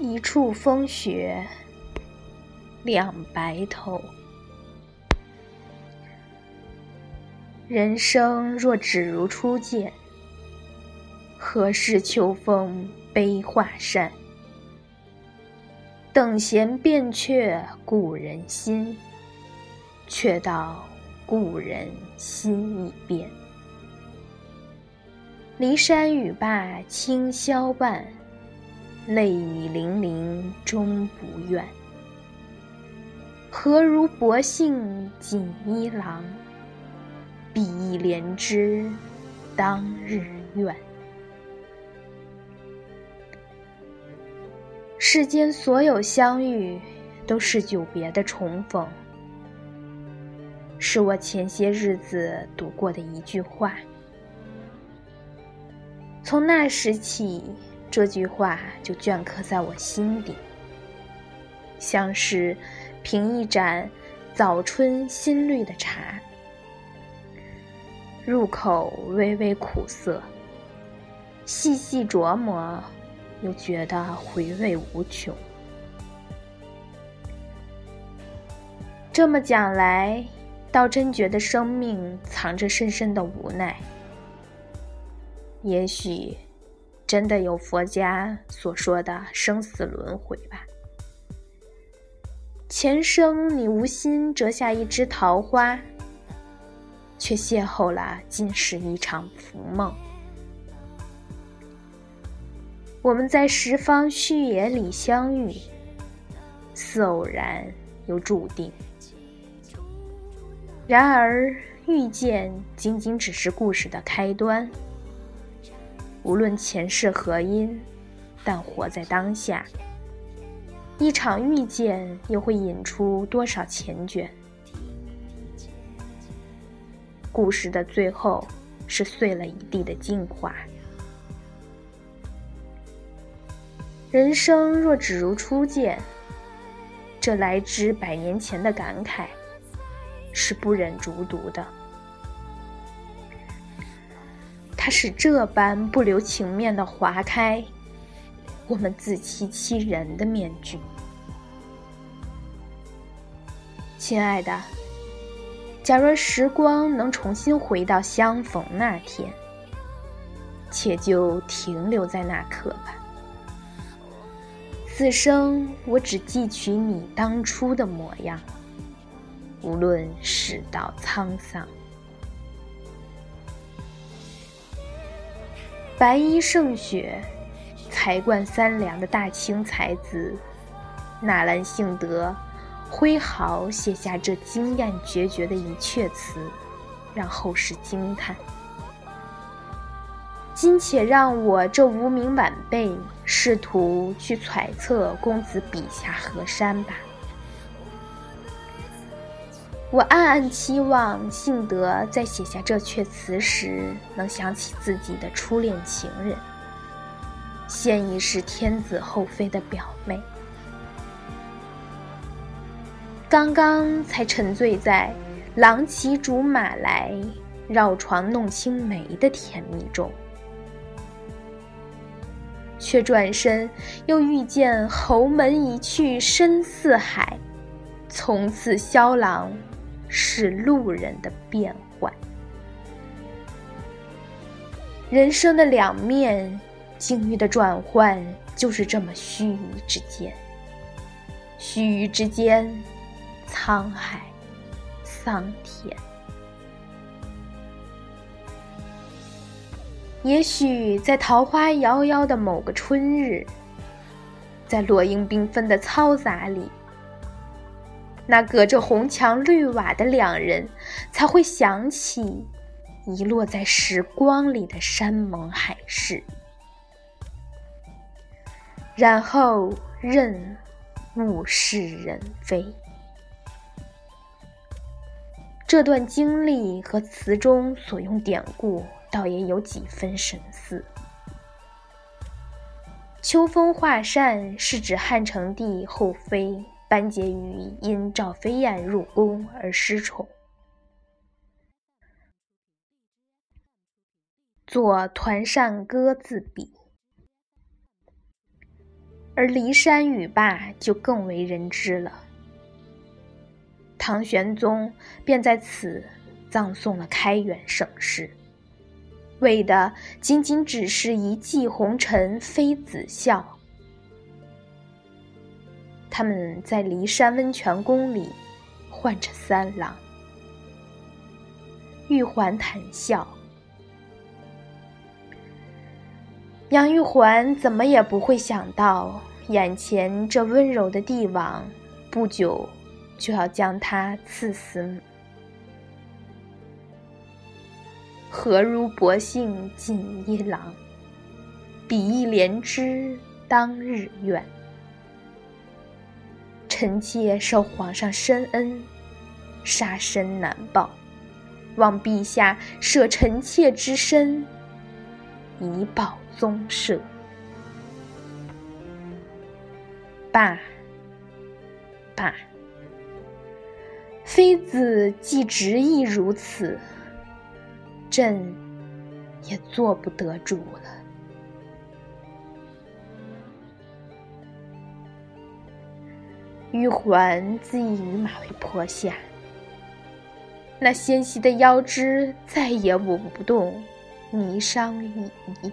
一处风雪两白头。人生若只如初见，何事秋风悲画扇？等闲变却故人心，却道故人心已变。骊山语罢清宵半，泪雨霖铃终不怨。何如薄幸锦衣郎？比翼连枝当日愿。世间所有相遇，都是久别的重逢。是我前些日子读过的一句话。从那时起，这句话就镌刻在我心底，像是品一盏早春新绿的茶。入口微微苦涩，细细琢磨，又觉得回味无穷。这么讲来，倒真觉得生命藏着深深的无奈。也许，真的有佛家所说的生死轮回吧。前生你无心折下一枝桃花。却邂逅了今世一场浮梦。我们在十方虚野里相遇，似偶然又注定。然而遇见仅仅只是故事的开端。无论前世何因，但活在当下，一场遇见又会引出多少缱绻？故事的最后，是碎了一地的镜花。人生若只如初见，这来之百年前的感慨，是不忍逐读的。它是这般不留情面的划开我们自欺欺人的面具。亲爱的。假若时光能重新回到相逢那天，且就停留在那刻吧。此生我只记取你当初的模样，无论世道沧桑。白衣胜雪，才冠三良的大清才子纳兰性德。挥毫写下这惊艳决绝的一阙词，让后世惊叹。今且让我这无名晚辈试图去揣测公子笔下河山吧。我暗暗期望幸德在写下这阙词时，能想起自己的初恋情人，现已是天子后妃的表妹。刚刚才沉醉在“郎骑竹马来，绕床弄青梅”的甜蜜中，却转身又遇见侯门一去深似海，从此萧郎是路人的变幻。人生的两面，境遇的转换，就是这么须臾之间。须臾之间。沧海桑田，也许在桃花夭夭的某个春日，在落英缤纷的嘈杂里，那隔着红墙绿瓦的两人，才会想起遗落在时光里的山盟海誓，然后任物是人非。这段经历和词中所用典故，倒也有几分神似。秋风画扇是指汉成帝后妃班婕妤因赵飞燕入宫而失宠，作团扇歌自比。而骊山语罢就更为人知了。唐玄宗便在此葬送了开元盛世，为的仅仅只是一骑红尘妃子笑。他们在骊山温泉宫里唤着三郎，玉环谈笑。杨玉环怎么也不会想到，眼前这温柔的帝王，不久就要将他赐死。何如薄幸锦衣郎，比翼连枝当日愿。臣妾受皇上深恩，杀身难报，望陛下舍臣妾之身，以保宗社。罢，罢，妃子既执意如此，朕也做不得主了。玉环自缢于马嵬坡下，那纤细的腰肢再也舞不动霓裳羽衣，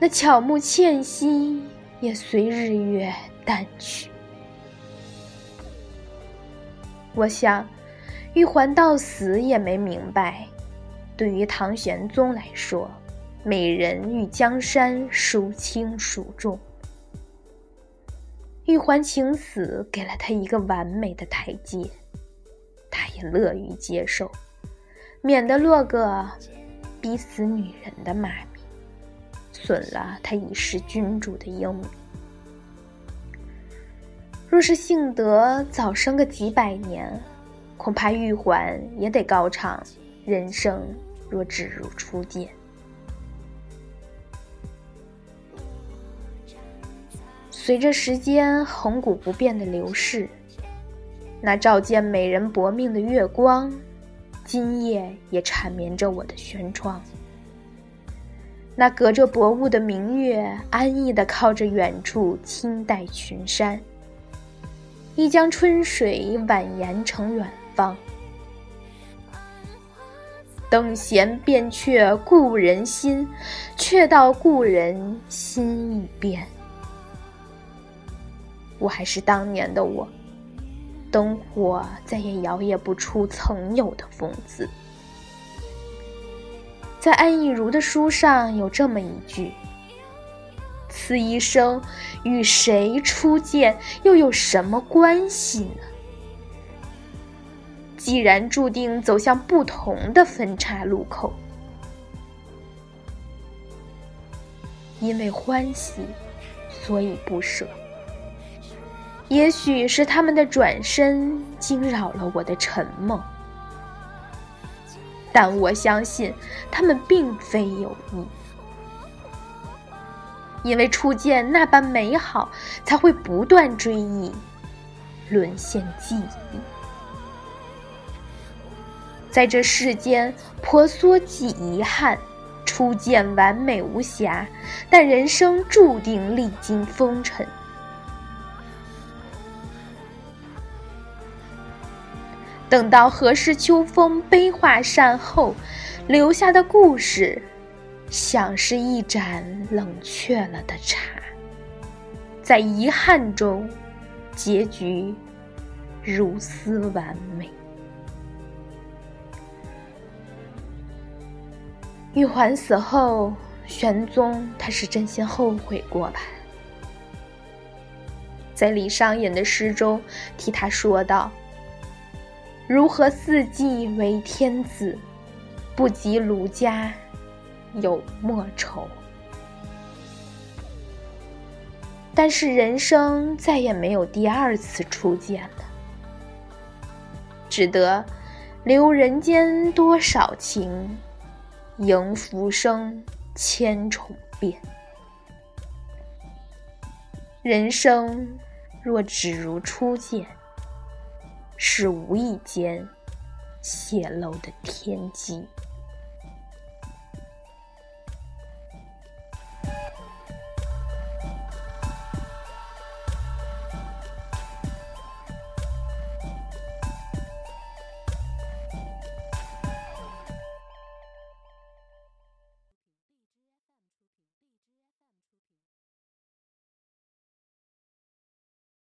那巧目倩兮也随日月淡去。我想，玉环到死也没明白，对于唐玄宗来说，美人与江山孰轻孰重。玉环情死，给了他一个完美的台阶，他也乐于接受，免得落个逼死女人的骂名，损了他已是君主的英名。若是幸得早生个几百年，恐怕玉环也得高唱“人生若只如初见”。随着时间恒古不变的流逝，那照见美人薄命的月光，今夜也缠绵着我的轩窗。那隔着薄雾的明月，安逸地靠着远处青黛群山，一江春水蜿蜒成远方。等闲变却故人心，却道故人心已变。我还是当年的我，灯火再也摇曳不出曾有的风姿。在安逸如的书上有这么一句：“此一生与谁初见，又有什么关系呢？既然注定走向不同的分岔路口，因为欢喜，所以不舍。”也许是他们的转身惊扰了我的沉梦，但我相信他们并非有意，因为初见那般美好，才会不断追忆，沦陷记忆。在这世间，婆娑即遗憾，初见完美无瑕，但人生注定历经风尘。等到何事秋风悲画扇后，留下的故事，像是一盏冷却了的茶，在遗憾中，结局如斯完美。玉环死后，玄宗他是真心后悔过吧？在李商隐的诗中，替他说道。如何四季为天子，不及卢家有莫愁。但是人生再也没有第二次初见了，只得留人间多少情，迎浮生千重变。人生若只如初见。是无意间泄露的天机。